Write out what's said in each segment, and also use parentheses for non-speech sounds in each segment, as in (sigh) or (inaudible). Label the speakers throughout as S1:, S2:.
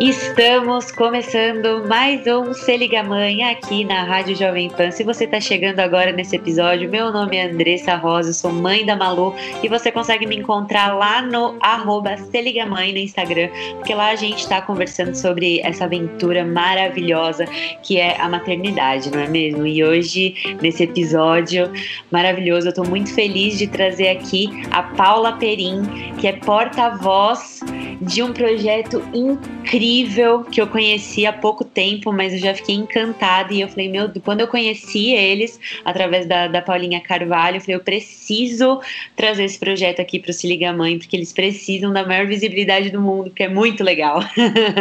S1: Estamos começando mais um Se Liga Mãe aqui na Rádio Jovem Pan. Se você está chegando agora nesse episódio, meu nome é Andressa Rosa, sou mãe da Malu e você consegue me encontrar lá no arroba Se Liga Mãe no Instagram, porque lá a gente está conversando sobre essa aventura maravilhosa que é a maternidade, não é mesmo? E hoje, nesse episódio maravilhoso, eu estou muito feliz de trazer aqui a Paula Perim, que é porta-voz de um projeto incrível que eu conheci há pouco tempo, mas eu já fiquei encantada e eu falei, meu, quando eu conheci eles através da, da Paulinha Carvalho, eu falei, eu preciso trazer esse projeto aqui para o Se Liga Mãe, porque eles precisam da maior visibilidade do mundo, que é muito legal.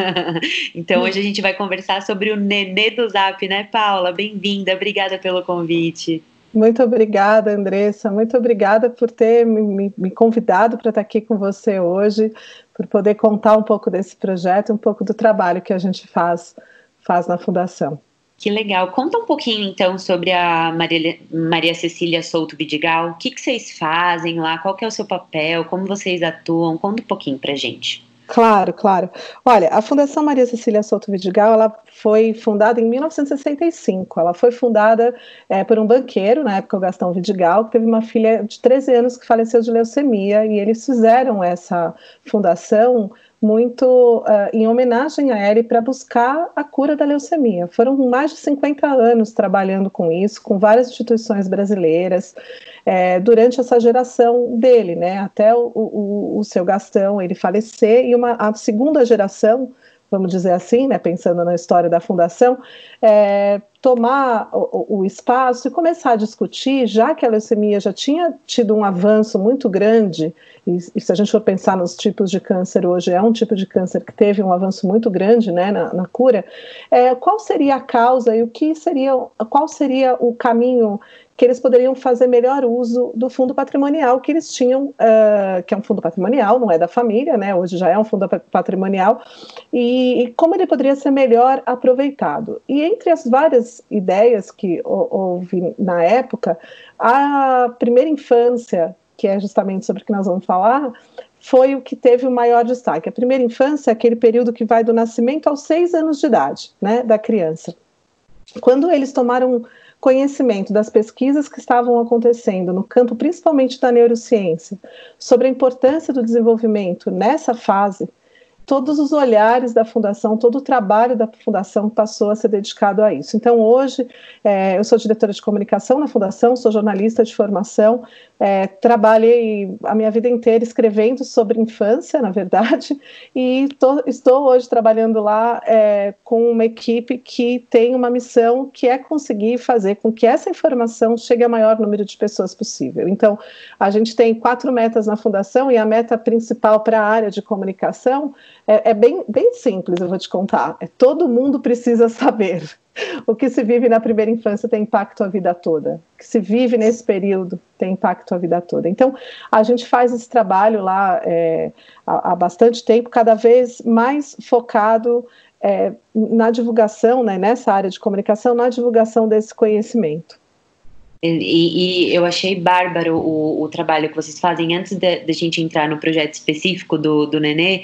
S1: (laughs) então hoje a gente vai conversar sobre o Nenê do Zap, né, Paula? Bem-vinda, obrigada pelo convite.
S2: Muito obrigada, Andressa. Muito obrigada por ter me, me convidado para estar aqui com você hoje, por poder contar um pouco desse projeto, um pouco do trabalho que a gente faz, faz na Fundação.
S1: Que legal. Conta um pouquinho então sobre a Maria, Maria Cecília Souto Vidigal. O que, que vocês fazem lá? Qual é o seu papel? Como vocês atuam? Conta um pouquinho para gente.
S2: Claro, claro. Olha, a Fundação Maria Cecília Souto Vidigal, ela foi fundada em 1965. Ela foi fundada é, por um banqueiro, na época o Gastão Vidigal, que teve uma filha de 13 anos que faleceu de leucemia, e eles fizeram essa fundação muito uh, em homenagem a ele para buscar a cura da leucemia. Foram mais de 50 anos trabalhando com isso, com várias instituições brasileiras, é, durante essa geração dele, né, até o, o, o, seu Gastão ele falecer, e uma, a segunda geração, vamos dizer assim, né, pensando na história da fundação, é, tomar o, o, espaço e começar a discutir, já que a leucemia já tinha tido um avanço muito grande, e, e, se a gente for pensar nos tipos de câncer hoje, é um tipo de câncer que teve um avanço muito grande né, na, na cura, é, qual seria a causa e o que seria, qual seria o caminho que eles poderiam fazer melhor uso do fundo patrimonial que eles tinham, uh, que é um fundo patrimonial, não é da família, né? Hoje já é um fundo patrimonial, e, e como ele poderia ser melhor aproveitado. E entre as várias ideias que houve na época, a primeira infância, que é justamente sobre o que nós vamos falar, foi o que teve o maior destaque. A primeira infância é aquele período que vai do nascimento aos seis anos de idade, né, da criança. Quando eles tomaram conhecimento das pesquisas que estavam acontecendo no campo, principalmente da neurociência, sobre a importância do desenvolvimento nessa fase, todos os olhares da fundação, todo o trabalho da fundação passou a ser dedicado a isso. Então, hoje, é, eu sou diretora de comunicação na fundação, sou jornalista de formação, é, trabalhei a minha vida inteira escrevendo sobre infância, na verdade, (laughs) e tô, estou hoje trabalhando lá é, com uma equipe que tem uma missão que é conseguir fazer com que essa informação chegue ao maior número de pessoas possível. Então, a gente tem quatro metas na fundação e a meta principal para a área de comunicação é, é bem, bem simples, eu vou te contar. É todo mundo precisa saber. O que se vive na primeira infância tem impacto a vida toda. O que se vive nesse período tem impacto a vida toda. Então, a gente faz esse trabalho lá é, há, há, bastante tempo, cada vez mais focado é, na divulgação, né, nessa área de comunicação, na divulgação desse conhecimento.
S1: E, e, eu achei bárbaro o, o, trabalho que vocês fazem antes de, de, a gente entrar no projeto específico do, do Nenê.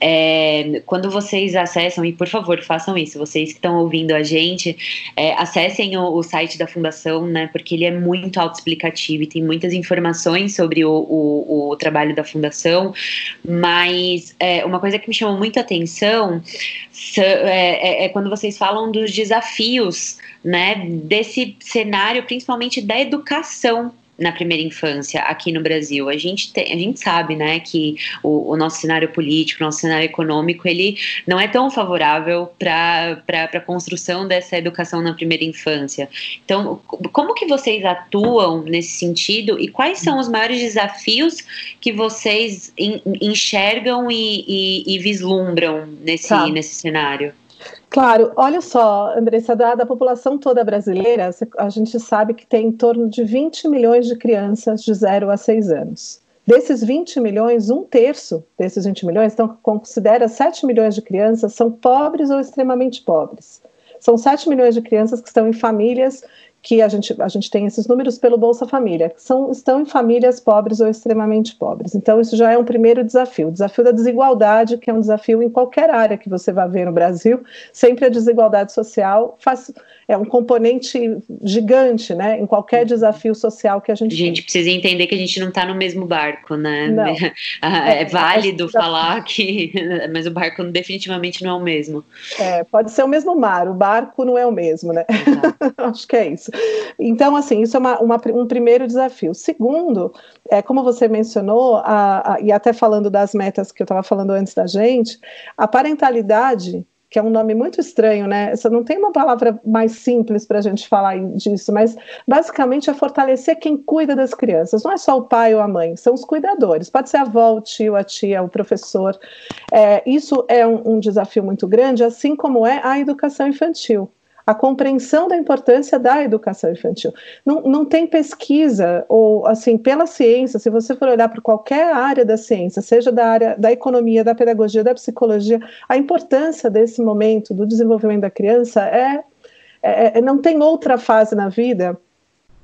S1: É, quando vocês acessam, e por favor façam isso, vocês que estão ouvindo a gente, é, acessem o, o, site da Fundação, né, porque ele é muito autoexplicativo e tem muitas informações sobre o, o, o trabalho da Fundação. Mas é, uma coisa que me chamou muito a atenção é, é, é quando vocês falam dos desafios né, desse cenário, principalmente da educação na primeira infância aqui no Brasil. A gente, tem, a gente sabe, né, que o, o nosso cenário político, o nosso cenário econômico, ele não é tão favorável para a construção dessa educação na primeira infância. Então, como que vocês atuam nesse sentido e quais são os maiores desafios que vocês enxergam e, e, e vislumbram nesse, tá. nesse cenário?
S2: Claro, olha só, Andressa, da, da, população toda brasileira, a gente sabe que tem em torno de 20 milhões de crianças de 0 a 6 anos. Desses 20 milhões, um terço desses 20 milhões, então considera 7 milhões de crianças são pobres ou extremamente pobres. São 7 milhões de crianças que estão em famílias que a gente, a gente tem esses números pelo Bolsa Família, que são, estão em famílias pobres ou extremamente pobres. Então, isso já é um primeiro desafio. O desafio da desigualdade, que é um desafio em qualquer área que você vá ver no Brasil, sempre a desigualdade social faz, é um componente gigante, né, em qualquer desafio social que a gente.
S1: A gente tem. precisa entender que a gente não está no mesmo barco, né?
S2: Não. (laughs)
S1: É, é válido falar que, (laughs) mas o barco definitivamente não é o mesmo.
S2: É, pode ser o mesmo mar, o barco não é o mesmo, né? (laughs) Acho que é isso. Então, assim, isso é uma, uma, um primeiro desafio. Segundo, é, como você mencionou, a, a, e até falando das metas que eu estava falando antes da gente, a parentalidade que é um nome muito estranho, né? Essa não tem uma palavra mais simples para a gente falar disso, mas basicamente é fortalecer quem cuida das crianças. Não é só o pai ou a mãe, são os cuidadores. Pode ser a avó, o tio, a tia, o professor. É, isso é um, um desafio muito grande, assim como é a educação infantil a compreensão da importância da educação infantil. Não, não tem pesquisa, ou assim, pela ciência, se você for olhar para qualquer área da ciência, seja da área da economia, da pedagogia, da psicologia, a importância desse momento do desenvolvimento da criança é, é, é não tem outra fase na vida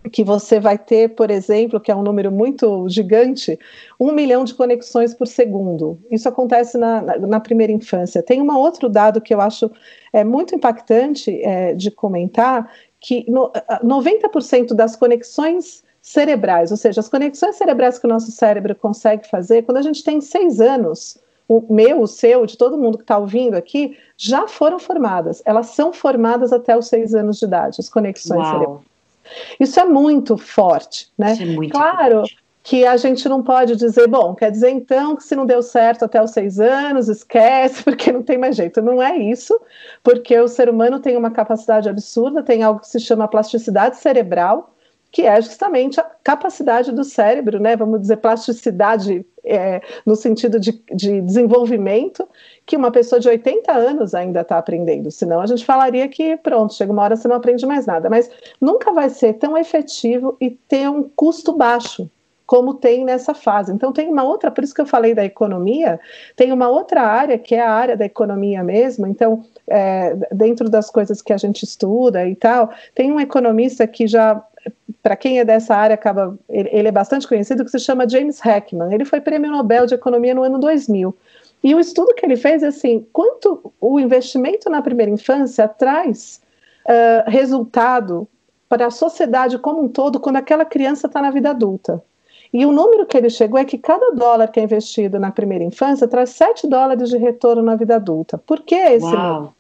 S2: que você vai ter, por exemplo, que é um número muito gigante, um milhão de conexões por segundo. Isso acontece na, na, na primeira infância. Tem um outro dado que eu acho é, muito impactante é, de comentar, que no, 90% das conexões cerebrais, ou seja, as conexões cerebrais que o nosso cérebro consegue fazer, quando a gente tem seis anos, o meu, o seu, de todo mundo que está ouvindo aqui, já foram formadas. Elas são formadas até os seis anos de idade, as conexões Uau. cerebrais. Isso é muito forte, né?
S1: Isso é muito
S2: claro
S1: forte.
S2: que a gente não pode dizer, bom, quer dizer então que se não deu certo até os seis anos, esquece, (laughs) porque não tem mais jeito. Não é isso, porque o ser humano tem uma capacidade absurda, tem algo que se chama plasticidade cerebral, que é justamente a capacidade do cérebro, né? Vamos dizer, plasticidade é, no sentido de, de, desenvolvimento, que uma pessoa de 80 anos ainda está aprendendo. Senão a gente falaria que, pronto, chega uma hora você não aprende mais nada. Mas nunca vai ser tão efetivo e ter um custo baixo como tem nessa fase. Então tem uma outra, por isso que eu falei da economia, tem uma outra área que é a área da economia mesmo. Então, é, dentro das coisas que a gente estuda e tal, tem um economista que já para quem é dessa área, acaba, ele, ele, é bastante conhecido, que se chama James Heckman. Ele foi prêmio Nobel de Economia no ano 2000. E o estudo que ele fez é assim: quanto o investimento na primeira infância traz uh, resultado para a sociedade como um todo quando aquela criança está na vida adulta. E o número que ele chegou é que cada dólar que é investido na primeira infância traz 7 dólares de retorno na vida adulta. Por que esse Uau. número?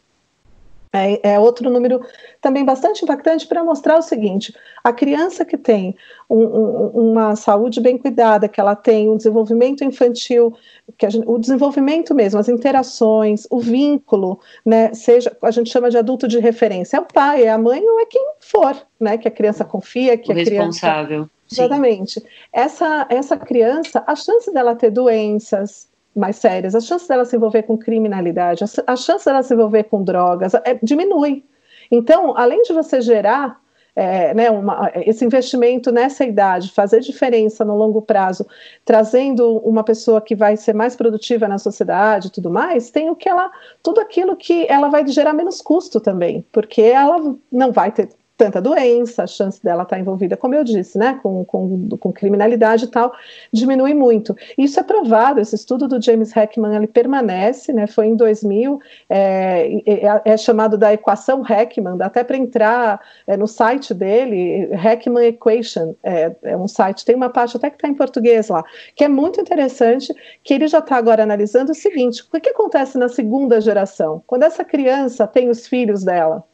S2: É, é, outro número também bastante impactante para mostrar o seguinte: a criança que tem um, um, uma saúde bem cuidada, que ela tem um desenvolvimento infantil, que gente, o desenvolvimento mesmo, as interações, o vínculo, né, seja a gente chama de adulto de referência, é o pai, é a mãe ou é quem for, né, que a criança confia, que
S1: o
S2: a
S1: responsável.
S2: criança Exatamente. Essa, essa criança, a chance dela ter doenças, mais sérias, a chance dela se envolver com criminalidade, a, chance dela se envolver com drogas é, diminui. Então, além de você gerar é, né, uma, esse investimento nessa idade, fazer diferença no longo prazo, trazendo uma pessoa que vai ser mais produtiva na sociedade e tudo mais, tem o que ela, tudo aquilo que ela vai gerar menos custo também, porque ela não vai ter tanta doença, a chance dela estar envolvida, como eu disse, né, com, com, com criminalidade e tal, diminui muito. Isso é provado, esse estudo do James Heckman, ele permanece, né, foi em 2000, é, é, é chamado da equação Heckman, dá até para entrar é, no site dele, Heckman Equation, é, é um site, tem uma parte até que está em português lá, que é muito interessante, que ele já está agora analisando o seguinte, o que acontece na segunda geração? Quando essa criança tem os filhos dela,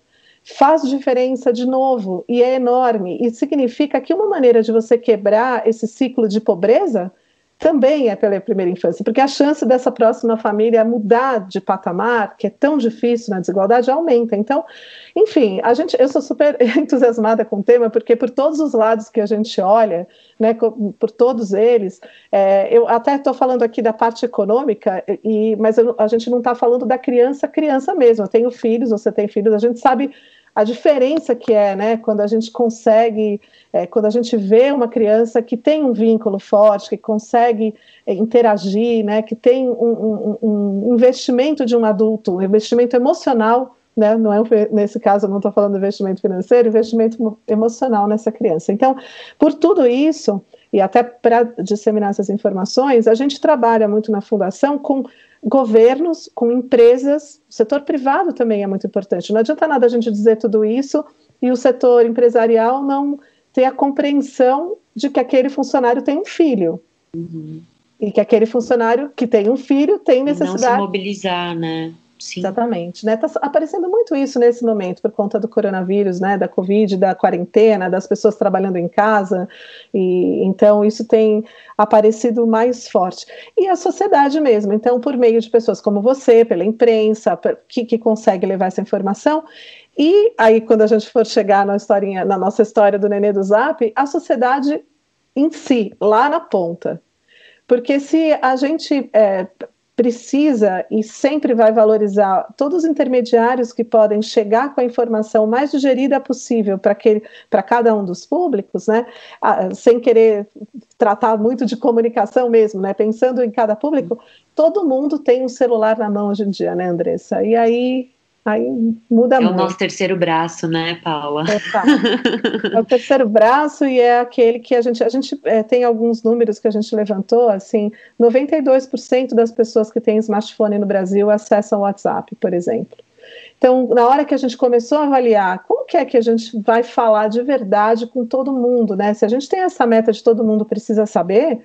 S2: faz diferença de novo e é enorme. E significa que uma maneira de você quebrar esse ciclo de pobreza também é pela primeira infância, porque a chance dessa próxima família mudar de patamar, que é tão difícil na desigualdade, aumenta. Então, enfim, a gente, eu sou super (laughs) entusiasmada com o tema, porque por todos os lados que a gente olha, né, por todos eles, é, eu até estou falando aqui da parte econômica, e, mas eu, a gente não está falando da criança, criança mesmo. Eu tenho filhos, você tem filhos, a gente sabe a diferença que é, né, quando a gente consegue, é, quando a gente vê uma criança que tem um vínculo forte, que consegue é, interagir, né, que tem um, um, um, investimento de um adulto, um investimento emocional, né, não é nesse caso eu não estou falando investimento financeiro, investimento emocional nessa criança. Então, por tudo isso e até para disseminar essas informações, a gente trabalha muito na fundação com governos, com empresas, o setor privado também é muito importante. Não adianta nada a gente dizer tudo isso e o setor empresarial não ter a compreensão de que aquele funcionário tem um filho. Uhum. E que aquele funcionário que tem um filho tem necessidade. Não
S1: se mobilizar, né?
S2: Sim. Exatamente, né? Tá aparecendo muito isso nesse momento por conta do coronavírus, né? Da Covid, da quarentena, das pessoas trabalhando em casa, e então isso tem aparecido mais forte. E a sociedade mesmo, então, por meio de pessoas como você, pela imprensa, que, que consegue levar essa informação. E aí, quando a gente for chegar na historinha, na nossa história do Nenê do Zap, a sociedade em si, lá na ponta. Porque se a gente é, precisa e sempre vai valorizar todos os intermediários que podem chegar com a informação mais digerida possível para cada um dos públicos, né, sem querer tratar muito de comunicação mesmo, né, pensando em cada público, todo mundo tem um celular na mão hoje em dia, né, Andressa? E aí Aí muda
S1: é
S2: muito.
S1: É o nosso terceiro braço, né, Paula?
S2: É, é o terceiro braço e é aquele que a gente, a gente é, tem alguns números que a gente levantou, assim, 92% das pessoas que têm smartphone no Brasil acessam o WhatsApp, por exemplo. Então, na hora que a gente começou a avaliar como que é que a gente vai falar de verdade com todo mundo, né? Se a gente tem essa meta de todo mundo precisa saber,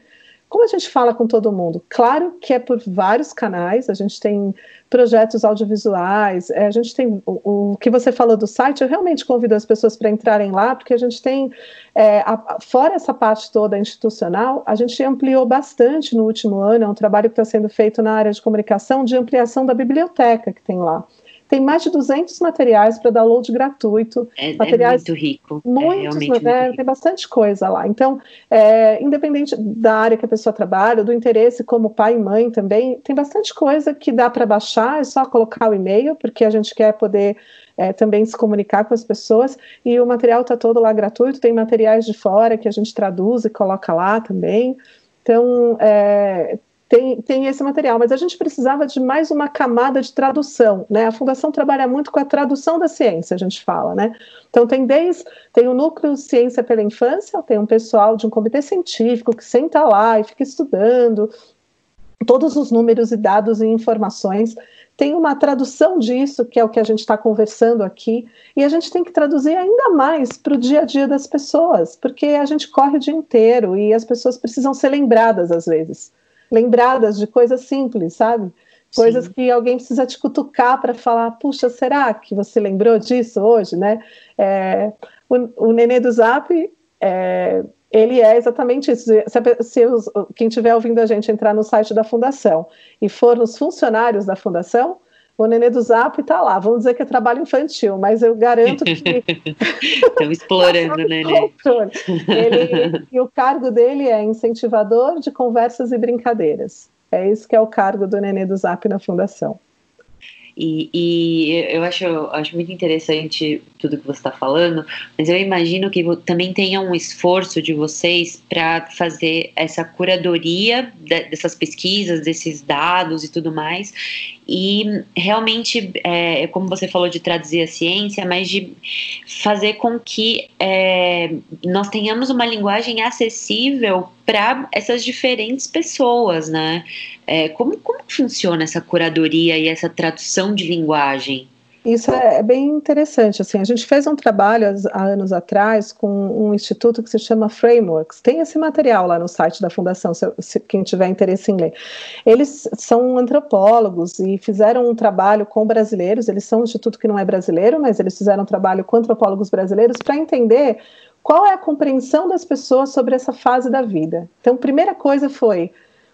S2: como a gente fala com todo mundo? Claro que é por vários canais, a gente tem projetos audiovisuais, é, a gente tem o, o, que você falou do site, eu realmente convido as pessoas para entrarem lá, porque a gente tem, é, a, fora essa parte toda institucional, a gente ampliou bastante no último ano, é um trabalho que está sendo feito na área de comunicação de ampliação da biblioteca que tem lá. Tem mais de 200 materiais para download gratuito.
S1: É, é
S2: materiais
S1: é muito rico.
S2: Muitos,
S1: é
S2: né,
S1: rico.
S2: Tem bastante coisa lá. Então, é, independente da área que a pessoa trabalha, do interesse como pai e mãe também, tem bastante coisa que dá para baixar, é só colocar o e-mail, porque a gente quer poder é, também se comunicar com as pessoas. E o material está todo lá gratuito, tem materiais de fora que a gente traduz e coloca lá também. Então, é, tem, tem esse material, mas a gente precisava de mais uma camada de tradução, né? A Fundação trabalha muito com a tradução da ciência, a gente fala, né? Então tem desde, tem o núcleo Ciência pela Infância, tem um pessoal de um comitê científico que senta lá e fica estudando todos os números e dados e informações, tem uma tradução disso, que é o que a gente está conversando aqui, e a gente tem que traduzir ainda mais para o dia a dia das pessoas, porque a gente corre o dia inteiro e as pessoas precisam ser lembradas às vezes lembradas de coisas simples, sabe? Coisas Sim. que alguém precisa te cutucar para falar, puxa, será que você lembrou disso hoje, né? É, o, o Nenê do Zap, é, ele é exatamente isso. Se, se os, quem estiver ouvindo a gente entrar no site da Fundação e for nos funcionários da Fundação, o nenê do Zap está lá. Vamos dizer que é trabalho infantil, mas eu garanto que. (laughs)
S1: Estão explorando, né, nenê.
S2: Ele, e o cargo dele é incentivador de conversas e brincadeiras. É isso que é o cargo do nenê do Zap na Fundação.
S1: E, e, eu acho, acho muito interessante tudo que você está falando, mas eu imagino que também tenha um esforço de vocês para fazer essa curadoria dessas pesquisas, desses dados e tudo mais, e realmente, é, como você falou de traduzir a ciência, mas de fazer com que é, nós tenhamos uma linguagem acessível para essas diferentes pessoas, né? É, como, como funciona essa curadoria e essa tradução de linguagem?
S2: Isso é, é bem interessante. Assim, a gente fez um trabalho há anos atrás com um instituto que se chama Frameworks. Tem esse material lá no site da fundação, se, se quem tiver interesse em ler. Eles são antropólogos e fizeram um trabalho com brasileiros. Eles são um instituto que não é brasileiro, mas eles fizeram um trabalho com antropólogos brasileiros para entender qual é a compreensão das pessoas sobre essa fase da vida. Então, primeira coisa foi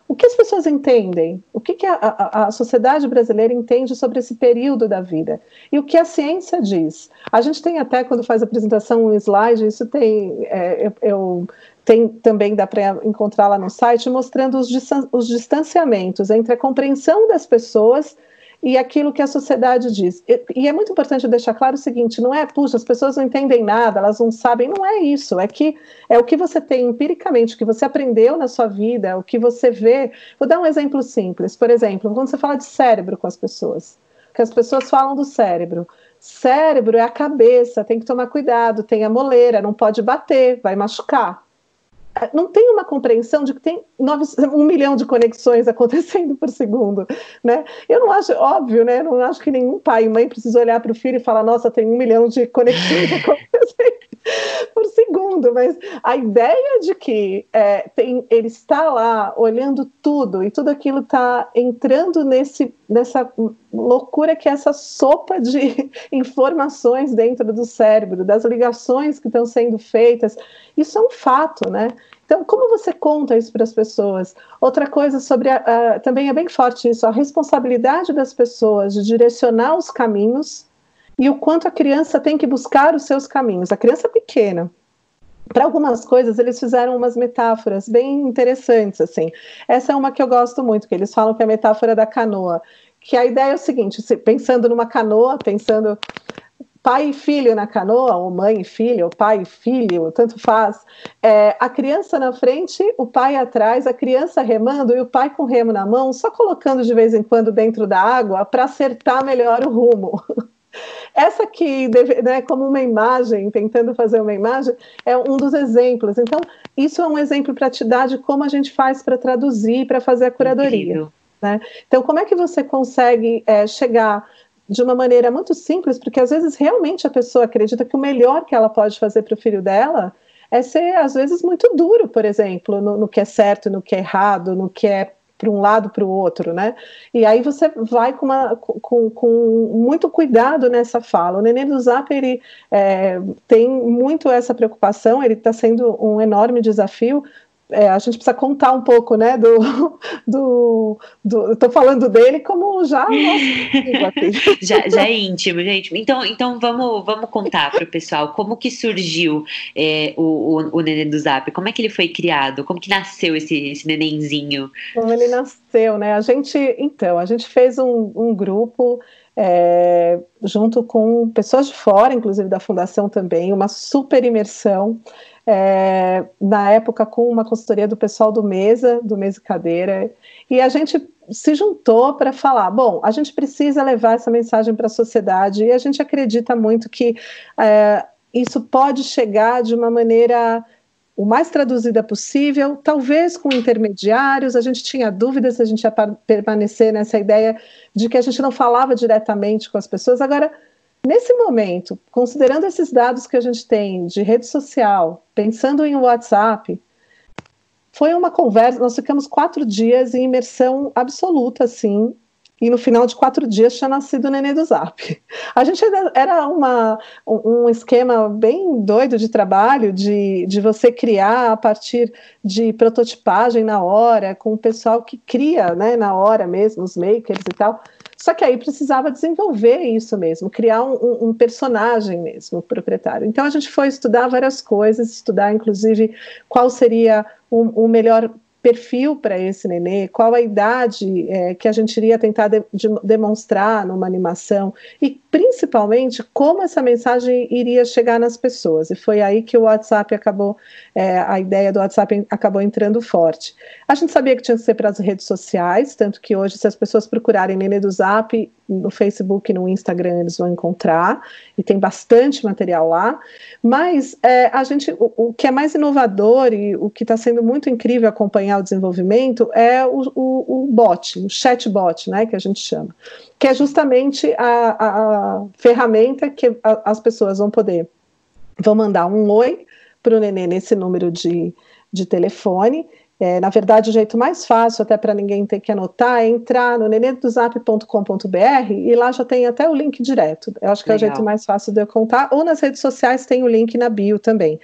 S2: o que as pessoas entendem? O que, que a, a, a, sociedade brasileira entende sobre esse período da vida? E o que a ciência diz? A gente tem até, quando faz a apresentação, um slide, isso tem, é, eu, eu tem também dá para encontrar lá no site, mostrando os, os distanciamentos entre a compreensão das pessoas e aquilo que a sociedade diz. E, é muito importante deixar claro o seguinte: não é, puxa, as pessoas não entendem nada, elas não sabem, não é isso. É que é o que você tem empiricamente, o que você aprendeu na sua vida, o que você vê. Vou dar um exemplo simples. Por exemplo, quando você fala de cérebro com as pessoas, que as pessoas falam do cérebro. Cérebro é a cabeça, tem que tomar cuidado, tem a moleira, não pode bater, vai machucar não tem uma compreensão de que tem nove, um milhão de conexões (laughs) acontecendo por segundo, né? Eu não acho óbvio, né? Eu não acho que nenhum pai e mãe precisa olhar para o filho e falar, nossa, tem um milhão de conexões (laughs) acontecendo (laughs) por segundo, mas a ideia de que é, tem, ele está lá olhando tudo e tudo aquilo está entrando nesse, nessa loucura que é essa sopa de (laughs) informações dentro do cérebro, das ligações que estão sendo feitas, isso é um fato, né? Então, como você conta isso para as pessoas? Outra coisa sobre a, a, também é bem forte isso, a responsabilidade das pessoas de direcionar os caminhos e o quanto a criança tem que buscar os seus caminhos. A criança pequena, para algumas coisas eles fizeram umas metáforas bem interessantes assim. Essa é uma que eu gosto muito, que eles falam que é a metáfora da canoa, que a ideia é o seguinte, pensando numa canoa, pensando pai e filho na canoa, ou mãe e filho, ou pai e filho, tanto faz. É, a criança na frente, o pai atrás, a criança remando e o pai com o remo na mão, só colocando de vez em quando dentro da água para acertar melhor o rumo. (laughs) Essa que, né, como uma imagem, tentando fazer uma imagem, é um dos exemplos. Então, isso é um exemplo para te dar de como a gente faz para traduzir, para fazer a curadoria. Né? Então, como é que você consegue é, chegar de uma maneira muito simples, porque às vezes realmente a pessoa acredita que o melhor que ela pode fazer para o filho dela é ser, às vezes, muito duro, por exemplo, no, no que é certo, no que é errado, no que é para um lado para o outro, né? E aí você vai com, uma, com, com muito cuidado nessa fala. O Nenê do Zap ele é, tem muito essa preocupação. Ele está sendo um enorme desafio é, a gente precisa contar um pouco, né, do, (laughs) do, do estou falando dele como já (laughs)
S1: já, já é íntimo, gente. Então, então vamos, vamos contar para o pessoal como que surgiu é, o, o, o neném do Zap, como é que ele foi criado, como que nasceu esse, esse nenenzinho?
S2: Como ele nasceu, né? A gente, então, a gente fez um, um grupo é, junto com pessoas de fora, inclusive da fundação também, uma super imersão é, na época com uma consultoria do pessoal do Mesa, do Mesa Cadeira, e a gente se juntou para falar: bom, a gente precisa levar essa mensagem para a sociedade e a gente acredita muito que é, isso pode chegar de uma maneira o mais traduzida possível, talvez com intermediários. A gente tinha dúvidas se a gente ia permanecer nessa ideia de que a gente não falava diretamente com as pessoas. Agora, Nesse momento, considerando esses dados que a gente tem de rede social, pensando em WhatsApp, foi uma conversa. Nós ficamos quatro dias em imersão absoluta, assim, e no final de quatro dias tinha nascido o nenê do Zap. A gente era uma, um esquema bem doido de trabalho, de, de você criar a partir de prototipagem na hora, com o pessoal que cria né, na hora mesmo, os makers e tal. Só que aí precisava desenvolver isso mesmo, criar um, um personagem mesmo, proprietário. Então a gente foi estudar várias coisas, estudar inclusive qual seria o, o melhor perfil para esse nenê, qual a idade é, que a gente iria tentar de, de, demonstrar numa animação e principalmente como essa mensagem iria chegar nas pessoas. E foi aí que o WhatsApp acabou, é, a ideia do WhatsApp acabou entrando forte. A gente sabia que tinha que ser para as redes sociais, tanto que hoje, se as pessoas procurarem Nenê do Zap no Facebook e no Instagram, eles vão encontrar, e tem bastante material lá. Mas é, a gente, o, o, que é mais inovador e o que está sendo muito incrível acompanhar o desenvolvimento é o, o, o bot, o chatbot, né, que a gente chama, que é justamente a, a, a ferramenta que a, as pessoas vão poder, vão mandar um oi para o nenê nesse número de, de telefone é, na verdade, o jeito mais fácil, até para ninguém ter que anotar, é entrar no nenedozap.com.br e lá já tem até o link direto. Eu acho que Legal. é o jeito mais fácil de eu contar. Ou nas redes sociais tem o link na bio também.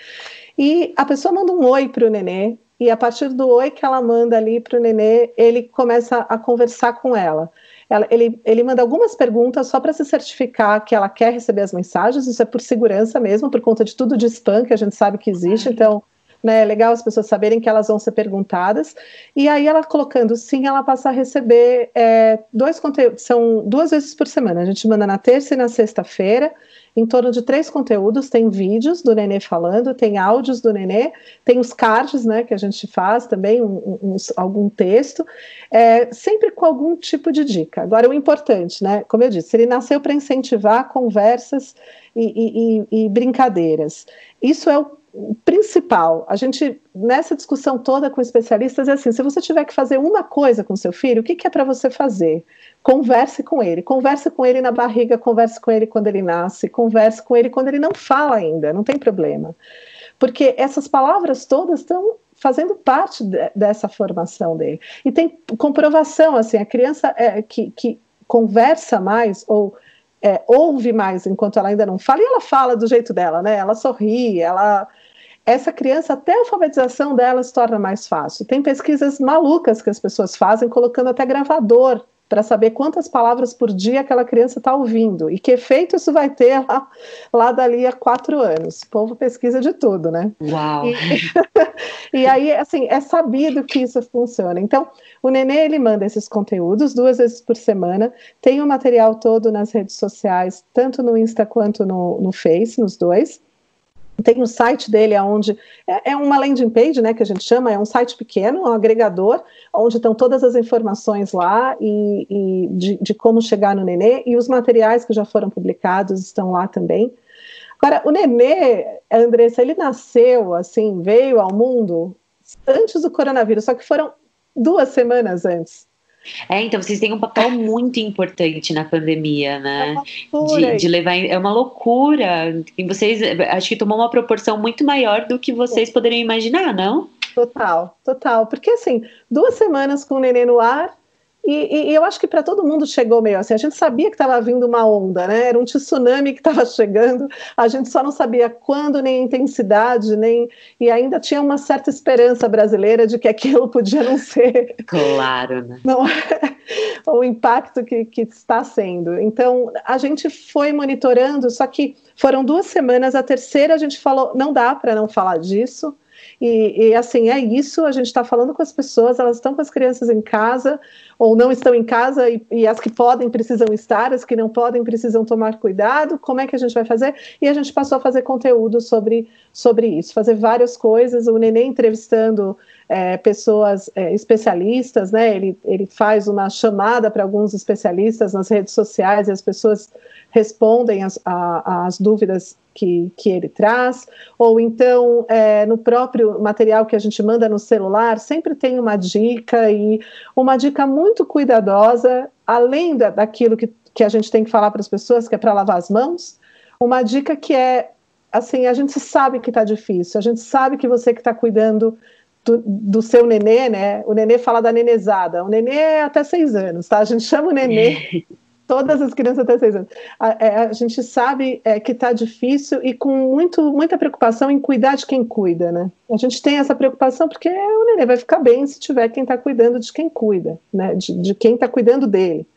S2: E a pessoa manda um oi para o nenê, e a partir do oi que ela manda ali para o nenê, ele começa a conversar com ela. ela ele, ele manda algumas perguntas só para se certificar que ela quer receber as mensagens, isso é por segurança mesmo, por conta de tudo de spam que a gente sabe que existe, então né? É legal as pessoas saberem que elas vão ser perguntadas. E aí ela colocando sim, ela passa a receber é, dois conteúdos, são duas vezes por semana. A gente manda na terça e na sexta-feira, em torno de três conteúdos. Tem vídeos do Nenê falando, tem áudios do Nenê, tem os cards, né, que a gente faz também, um, um, algum texto, é, sempre com algum tipo de dica. Agora, o importante, né, como eu disse, ele nasceu para incentivar conversas e, e, e, brincadeiras. Isso é o principal, a gente, nessa discussão toda com especialistas, é assim: se você tiver que fazer uma coisa com seu filho, o que, que é para você fazer? Converse com ele, converse com ele na barriga, converse com ele quando ele nasce, converse com ele quando ele não fala ainda, não tem problema. Porque essas palavras todas estão fazendo parte de, dessa formação dele. E tem comprovação, assim, a criança é, que, que conversa mais ou é, ouve mais enquanto ela ainda não fala, e ela fala do jeito dela, né? Ela sorri, ela essa criança, até a alfabetização dela se torna mais fácil. Tem pesquisas malucas que as pessoas fazem, colocando até gravador para saber quantas palavras por dia aquela criança está ouvindo e que efeito isso vai ter lá, lá dali a quatro anos. O povo pesquisa de tudo, né?
S1: Uau!
S2: E, (laughs) e aí, assim, é sabido que isso funciona. Então, o Nenê, ele manda esses conteúdos duas vezes por semana, tem o material todo nas redes sociais, tanto no Insta quanto no, no Face, nos dois. Tem o site dele, onde é, é, uma landing page, né, que a gente chama, é um site pequeno, um agregador, onde estão todas as informações lá e, e de, de, como chegar no nenê, e os materiais que já foram publicados estão lá também. Agora, o nenê, Andressa, ele nasceu, assim, veio ao mundo antes do coronavírus, só que foram duas semanas antes.
S1: É, então vocês têm um papel muito importante na pandemia, né? É de, de, levar. É uma loucura. E vocês acho que tomou uma proporção muito maior do que vocês poderiam imaginar, não?
S2: Total, total. Porque assim, duas semanas com o neném no ar, e, e, eu acho que para todo mundo chegou meio assim. A gente sabia que estava vindo uma onda, né? Era um tsunami que estava (laughs) chegando. A gente só não sabia quando, nem intensidade, nem. E ainda tinha uma certa esperança brasileira de que aquilo podia não ser. (laughs)
S1: Claro, né? (laughs)
S2: Não é o impacto que, que está sendo. Então, a gente foi monitorando, só que foram duas semanas. A terceira, a gente falou: não dá para não falar disso. E, e, assim, é isso, a gente está falando com as pessoas, elas estão com as crianças em casa, ou não estão em casa, e, e, as que podem precisam estar, as que não podem precisam tomar cuidado, como é que a gente vai fazer? E a gente passou a fazer conteúdo sobre, sobre isso, fazer várias coisas, o Neném entrevistando é, pessoas é, especialistas, né? Ele, ele faz uma chamada para alguns especialistas nas redes sociais e as pessoas respondem as, a, as dúvidas que, que ele traz, ou então é, no próprio material que a gente manda no celular, sempre tem uma dica e uma dica muito cuidadosa, além da, daquilo que, que a gente tem que falar para as pessoas, que é para lavar as mãos, uma dica que é assim, a gente sabe que está difícil, a gente sabe que você que está cuidando do, do, seu nenê, né? O nenê fala da nenezada. O nenê é até seis anos, tá? A gente chama o nenê (laughs) todas as crianças até seis anos. A, é, a gente sabe é, que está difícil e com muito, muita preocupação em cuidar de quem cuida, né? A gente tem essa preocupação porque o neném vai ficar bem se tiver quem está cuidando de quem cuida, né? De, de quem está cuidando dele.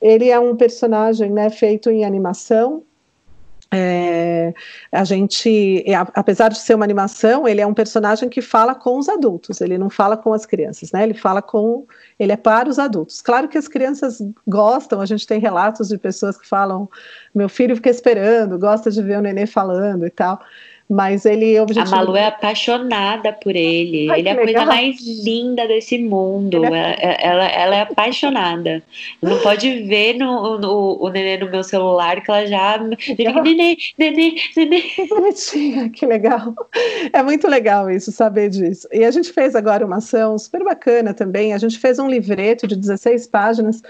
S2: Ele é um personagem, né, feito em animação. É, a gente, apesar de ser uma animação, ele é um personagem que fala com os adultos, ele não fala com as crianças, né? Ele fala com, ele é para os adultos. Claro que as crianças gostam, a gente tem relatos de pessoas que falam, meu filho fica esperando, gosta de ver o nenê falando e tal. Mas ele
S1: objetivo... A Malu é apaixonada por ele. Ai, ele é a coisa mais linda desse mundo. É... Ela, ela, ela, é apaixonada. Não pode ver no, no, o nenê no meu celular que ela já. Fica, nenê, nenê, nenê.
S2: Que bonitinha, (laughs) que legal. É muito legal isso, saber disso. E a gente fez agora uma ação super bacana também. A gente fez um livreto de 16 páginas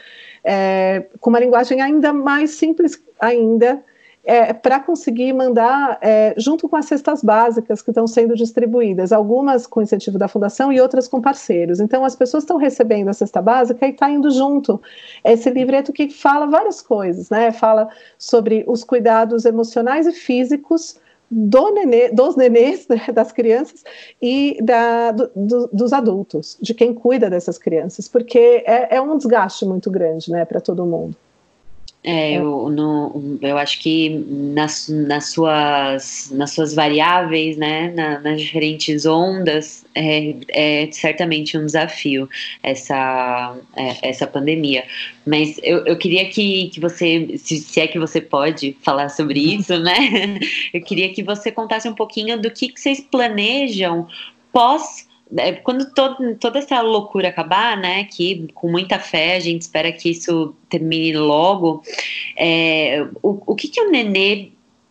S2: é, com uma linguagem ainda mais simples ainda é, para conseguir mandar é, junto com as cestas básicas que estão sendo distribuídas, algumas com incentivo da fundação e outras com parceiros. Então, as pessoas estão recebendo a cesta básica e está indo junto. Esse livreto que fala várias coisas, né? Fala sobre os cuidados emocionais e físicos do nenê, dos nenês, (laughs) né, das crianças e da, do, do, dos adultos, de quem cuida dessas crianças, porque é, é um desgaste muito grande, né, para todo mundo.
S1: É, eu, no, eu acho que nas, nas, suas, nas suas variáveis, né, na, nas diferentes ondas, é, é, certamente um desafio essa, é, essa pandemia. Mas eu, eu queria que, que você, se, se, é que você pode falar sobre uhum. isso, né? (laughs) Eu queria que você contasse um pouquinho do que, que vocês planejam pós é, quando todo, toda essa loucura acabar, né, que com muita fé a gente espera que isso termine logo, é, o, o que, que o nenê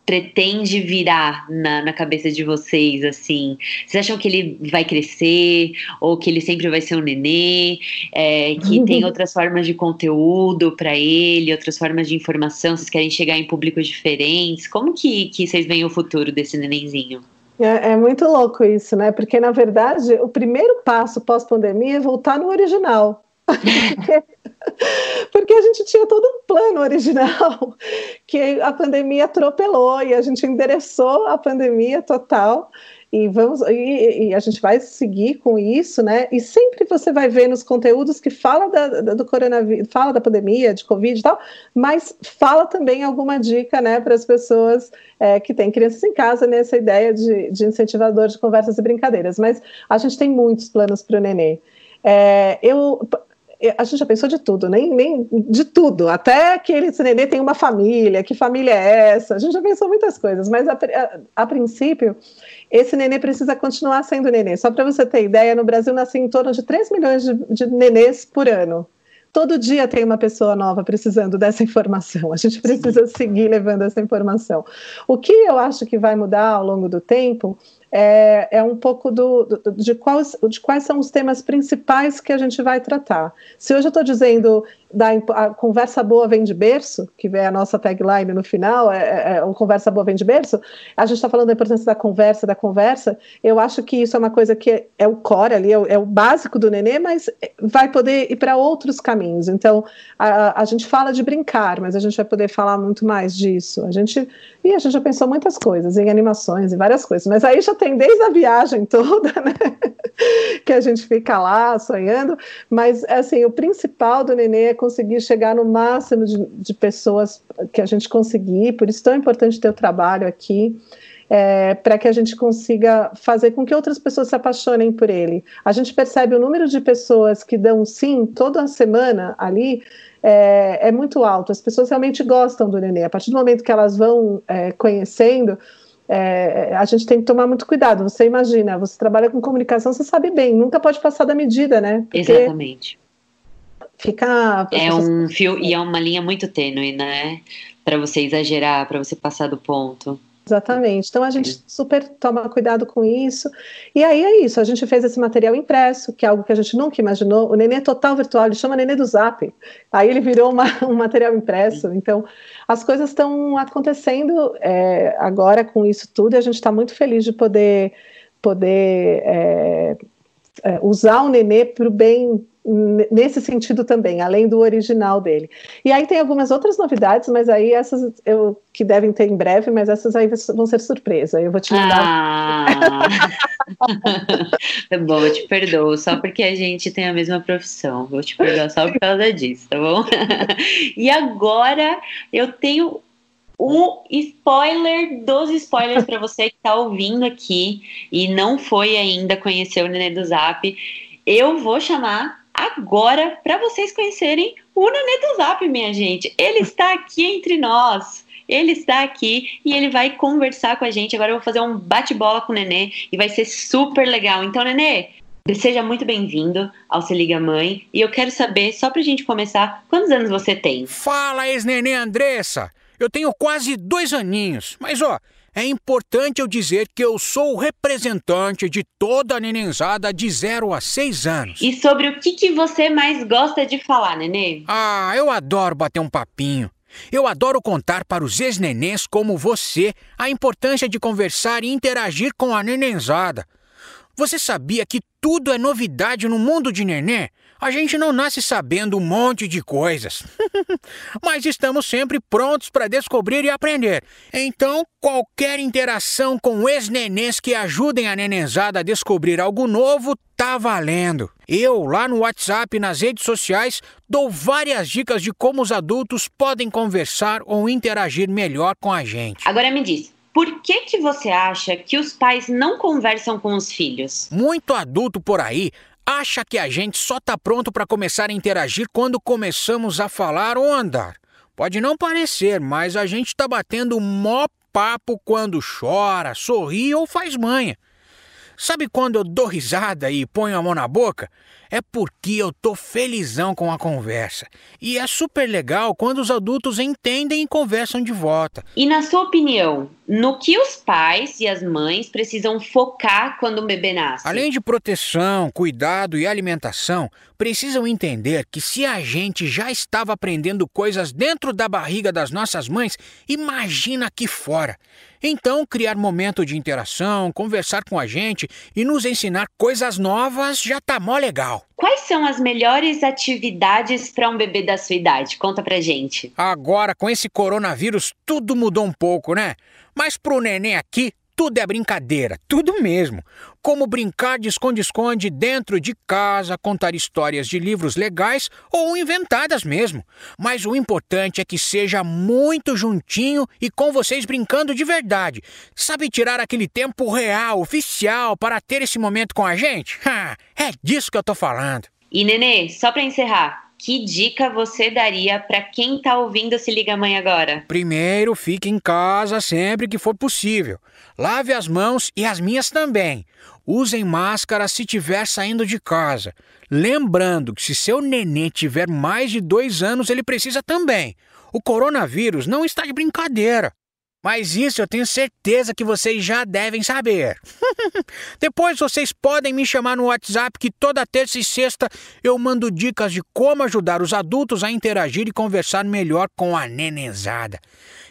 S1: pretende virar na, na, cabeça de vocês, assim? Vocês acham que ele vai crescer ou que ele sempre vai ser um nenê? É, que (laughs) tem outras formas de conteúdo para ele, outras formas de informação? Vocês querem chegar em públicos diferentes? Como que, que vocês veem o futuro desse nenenzinho?
S2: É, é, muito louco isso, né? Porque, na verdade, o primeiro passo pós-pandemia é voltar no original. (laughs) Porque a gente tinha todo um plano original (laughs) que a pandemia atropelou e a gente endereçou a pandemia total e vamos e, e, a gente vai seguir com isso, né? E sempre você vai ver nos conteúdos que fala da, da, do coronavírus, fala da pandemia, de covid e tal, mas fala também alguma dica, né, para as pessoas é, que têm crianças em casa nessa ideia de, de incentivador de conversas e brincadeiras. Mas a gente tem muitos planos para o nenê. É, eu a gente já pensou de tudo, nem, nem de tudo, até que esse nenê tem uma família, que família é essa? A gente já pensou muitas coisas, mas a, a, a princípio, esse nenê precisa continuar sendo nenê. Só para você ter ideia, no Brasil nascem em torno de 3 milhões de, de nenês por ano. Todo dia tem uma pessoa nova precisando dessa informação. A gente precisa Sim. seguir levando essa informação. O que eu acho que vai mudar ao longo do tempo é, é um pouco do, do, de, quais, de quais são os temas principais que a gente vai tratar. Se hoje eu estou dizendo da a conversa boa vem de berço, que é a nossa tagline no final, é, é, é conversa boa vem de berço, a gente está falando da importância da conversa, da conversa, eu acho que isso é uma coisa que é, é o core ali, é o, é o, básico do nenê, mas vai poder ir para outros caminhos. Então, a, a gente fala de brincar, mas a gente vai poder falar muito mais disso. A gente, e a gente já pensou muitas coisas, em animações, em várias coisas, mas aí já tem desde a viagem toda, né, (laughs) que a gente fica lá sonhando, mas, assim, o principal do nenê é conseguir chegar no máximo de, de pessoas que a gente conseguir, por isso é tão importante ter o trabalho aqui, é, para que a gente consiga fazer com que outras pessoas se apaixonem por ele. A gente percebe o número de pessoas que dão sim toda semana ali é, é muito alto. As pessoas realmente gostam do nenê. A partir do momento que elas vão é, conhecendo, é, a gente tem que tomar muito cuidado. Você imagina, você trabalha com comunicação, você sabe bem, nunca pode passar da medida, né?
S1: Porque Exatamente
S2: fica.
S1: É um fio e é uma linha muito tênue, né? Para você exagerar, para você passar do ponto.
S2: Exatamente. Então a gente super toma cuidado com isso. E aí é isso. A gente fez esse material impresso, que é algo que a gente nunca imaginou. O Nenê é total virtual, ele chama Nenê do Zap. Aí ele virou uma, (laughs) um material impresso. Então as coisas estão acontecendo é, agora com isso tudo. E a gente está muito feliz de poder poder é, é, usar o Nenê para o bem nesse sentido também, além do original dele. E aí tem algumas outras novidades, mas aí essas eu que devem ter em breve, mas essas aí vão ser surpresa. Eu vou te mandar.
S1: Ah. tá (laughs) bom, eu te perdoo, só porque a gente tem a mesma profissão. Vou te perdoar só por causa disso, tá bom? (laughs) e agora eu tenho o spoiler dos spoilers para você que está ouvindo aqui e não foi ainda conhecer o Nenê do Zap. Eu vou chamar agora para vocês conhecerem o do Zap, minha gente. Ele está aqui entre nós. Ele está aqui e ele vai conversar com a gente. Agora eu vou fazer um bate-bola com o Nenê e vai ser super legal. Então, Nenê, seja muito bem-vindo ao Se Liga Mãe. E eu quero saber, só pra gente começar, quantos anos você tem?
S3: Fala, ex-nenê Andressa! Eu tenho quase dois aninhos, mas ó, é importante eu dizer que eu sou o representante de toda a nenenzada de 0 a 6 anos.
S1: E sobre o que, que você mais gosta de falar, nenê?
S3: Ah, eu adoro bater um papinho. Eu adoro contar para os ex-nenês como você a importância de conversar e interagir com a nenenzada. Você sabia que tudo é novidade no mundo de neném? A gente não nasce sabendo um monte de coisas, (laughs) mas estamos sempre prontos para descobrir e aprender. Então, qualquer interação com ex-nenês que ajudem a nenenzada a descobrir algo novo tá valendo. Eu, lá no WhatsApp e nas redes sociais, dou várias dicas de como os adultos podem conversar ou interagir melhor com a gente.
S1: Agora me diz, por que, que você acha que os pais não conversam com os filhos?
S3: Muito adulto por aí acha que a gente só está pronto para começar a interagir quando começamos a falar ou andar. Pode não parecer, mas a gente está batendo mó papo quando chora, sorri ou faz manha. Sabe quando eu dou risada e ponho a mão na boca? É porque eu tô felizão com a conversa. E é super legal quando os adultos entendem e conversam de volta.
S1: E na sua opinião, no que os pais e as mães precisam focar quando um bebê nasce?
S3: Além de proteção, cuidado e alimentação, precisam entender que se a gente já estava aprendendo coisas dentro da barriga das nossas mães, imagina aqui fora. Então, criar momento de interação, conversar com a gente e nos ensinar coisas novas já tá mó legal.
S1: Quais são as melhores atividades para um bebê da sua idade? Conta pra gente.
S3: Agora, com esse coronavírus, tudo mudou um pouco, né? Mas pro neném aqui, tudo é brincadeira, tudo mesmo. Como brincar de esconde-esconde dentro de casa, contar histórias de livros legais ou inventadas mesmo. Mas o importante é que seja muito juntinho e com vocês brincando de verdade. Sabe tirar aquele tempo real, oficial, para ter esse momento com a gente? é disso que eu tô falando.
S1: E Nenê, só para encerrar, que dica você daria para quem está ouvindo Se Liga Mãe agora?
S3: Primeiro, fique em casa sempre que for possível. Lave as mãos e as minhas também. Usem máscara se estiver saindo de casa. Lembrando que se seu nenê tiver mais de dois anos, ele precisa também. O coronavírus não está de brincadeira. Mas isso eu tenho certeza que vocês já devem saber. (laughs) Depois vocês podem me chamar no WhatsApp que toda terça e sexta eu mando dicas de como ajudar os adultos a interagir e conversar melhor com a nenenzada.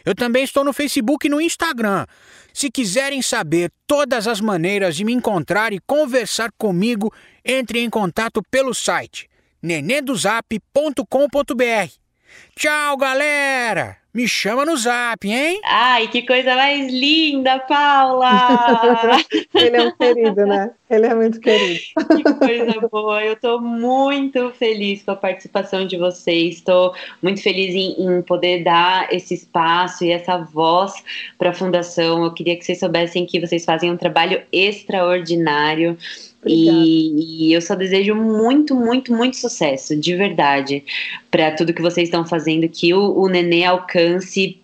S3: Eu também estou no Facebook e no Instagram. Se quiserem saber todas as maneiras de me encontrar e conversar comigo, entre em contato pelo site nenendozap.com.br. Tchau, galera! Me chama no zap, hein?
S1: Ai, que coisa mais linda, Paula! (laughs)
S2: Ele é um querido, né? Ele é muito querido.
S1: Que coisa boa! Eu estou muito feliz com a participação de vocês. Estou muito feliz em, em, poder dar esse espaço e essa voz para a Fundação. Eu queria que vocês soubessem que vocês fazem um trabalho extraordinário. E, e, eu só desejo muito, muito, muito sucesso, de verdade, para tudo que vocês estão fazendo, que o, o Nenê alcance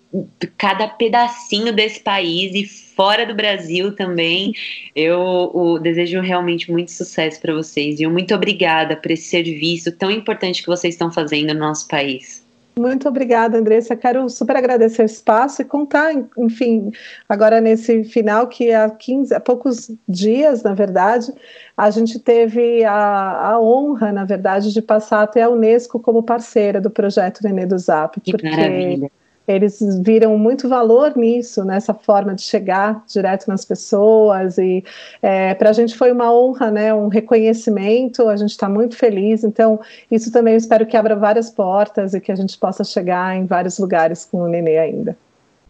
S1: cada pedacinho desse país e fora do Brasil também. Eu o, desejo realmente muito sucesso para vocês e muito obrigada por esse serviço tão importante que vocês estão fazendo no nosso país.
S2: Muito obrigada, Andressa. Quero super agradecer o espaço e contar, enfim, agora nesse final, que há 15, há poucos dias, na verdade, a gente teve a, a honra, na verdade, de passar até a Unesco como parceira do projeto Nenê do Zap.
S1: Que porque maravilha
S2: eles viram muito valor nisso, nessa forma de chegar direto nas pessoas e é, para a gente foi uma honra, né, um reconhecimento, a gente está muito feliz, então isso também espero que abra várias portas e que a gente possa chegar em vários lugares com o Nenê ainda.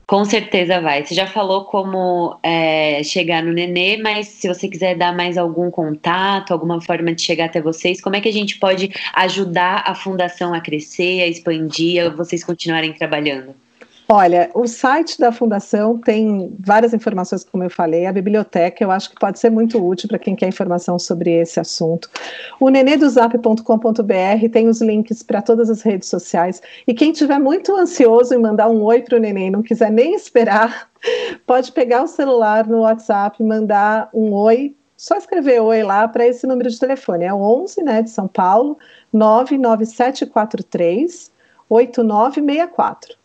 S1: Com certeza vai. Você já falou como é, chegar no Nenê, mas se você quiser dar mais algum contato, alguma forma de chegar até vocês, como é que a gente pode ajudar a fundação a crescer, a expandir, a vocês continuarem trabalhando?
S2: Olha, o site da Fundação tem várias informações, como eu falei, a biblioteca eu acho que pode ser muito útil para quem quer informação sobre esse assunto. O nenedozap.com.br tem os links para todas as redes sociais. E quem tiver muito ansioso em mandar um oi para o neném, não quiser nem esperar, (laughs) pode pegar o celular no WhatsApp, mandar um oi, só escrever oi lá para esse número de telefone. É o 11, né, de São Paulo, 99743 8964.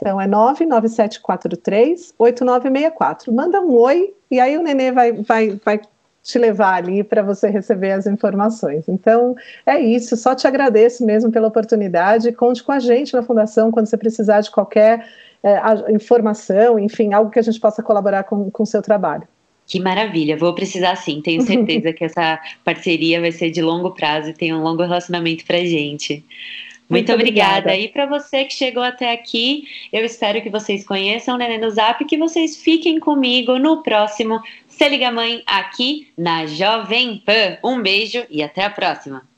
S2: Então é 99743-8964. Manda um oi e aí o nenê vai, vai, vai te levar ali para você receber as informações. Então é isso, só te agradeço mesmo pela oportunidade. Conte com a gente na Fundação quando você precisar de qualquer é, informação, enfim, algo que a gente possa colaborar com o seu trabalho.
S1: Que maravilha, vou precisar sim. Tenho certeza (laughs) que essa parceria vai ser de longo prazo e tem um longo relacionamento para gente. Muito, obrigada. obrigada. E para você que chegou até aqui, eu espero que vocês conheçam o Nenê no Zap e que vocês fiquem comigo no próximo Se Liga Mãe aqui na Jovem Pan. Um beijo e até a próxima.